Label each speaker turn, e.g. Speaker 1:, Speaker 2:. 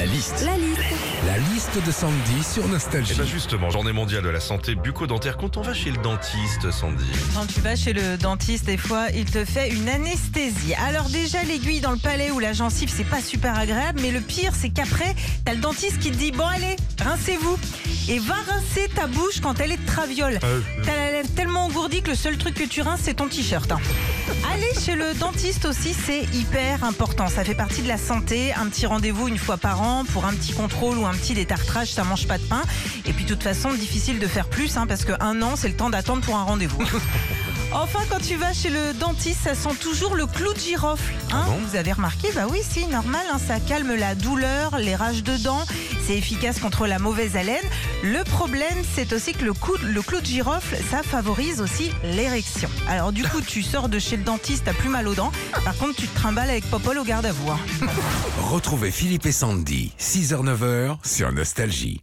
Speaker 1: La liste.
Speaker 2: La liste.
Speaker 1: La liste de Sandy sur
Speaker 3: Et
Speaker 1: Nostalgie.
Speaker 3: bien justement, journée mondiale de la santé bucco-dentaire. Quand on va chez le dentiste, Sandy,
Speaker 4: Quand tu vas chez le dentiste, des fois, il te fait une anesthésie. Alors déjà, l'aiguille dans le palais ou la gencive, c'est pas super agréable, mais le pire, c'est qu'après, t'as le dentiste qui te dit, bon allez, rincez-vous. Et va rincer ta bouche quand elle est de traviole. T'as la lèvre tellement engourdie que le seul truc que tu rinces, c'est ton t-shirt. hein. Aller chez le dentiste aussi, c'est hyper important. Ça fait partie de la santé. Un petit rendez-vous une fois par an pour un petit contrôle ou un petit détartrage, ça mange pas de pain. Et puis de toute façon, difficile de faire plus, hein, parce qu'un an, c'est le temps d'attendre pour un rendez-vous. Enfin, quand tu vas chez le dentiste, ça sent toujours le clou de girofle. Hein
Speaker 3: bon?
Speaker 4: Vous avez remarqué? Bah oui, si, normal. hein, ça calme la douleur, les rages de dents. Efficace contre la mauvaise haleine. Le problème, c'est aussi que le, le clou de girofle, ça favorise aussi l'érection. Alors du coup, tu sors de chez le dentiste, t'as plus mal aux dents. Par contre, tu te trimbales avec Popol au garde à vous. hein.
Speaker 1: Retrouvez Philippe et Sandy, 6h-9h sur Nostalgie.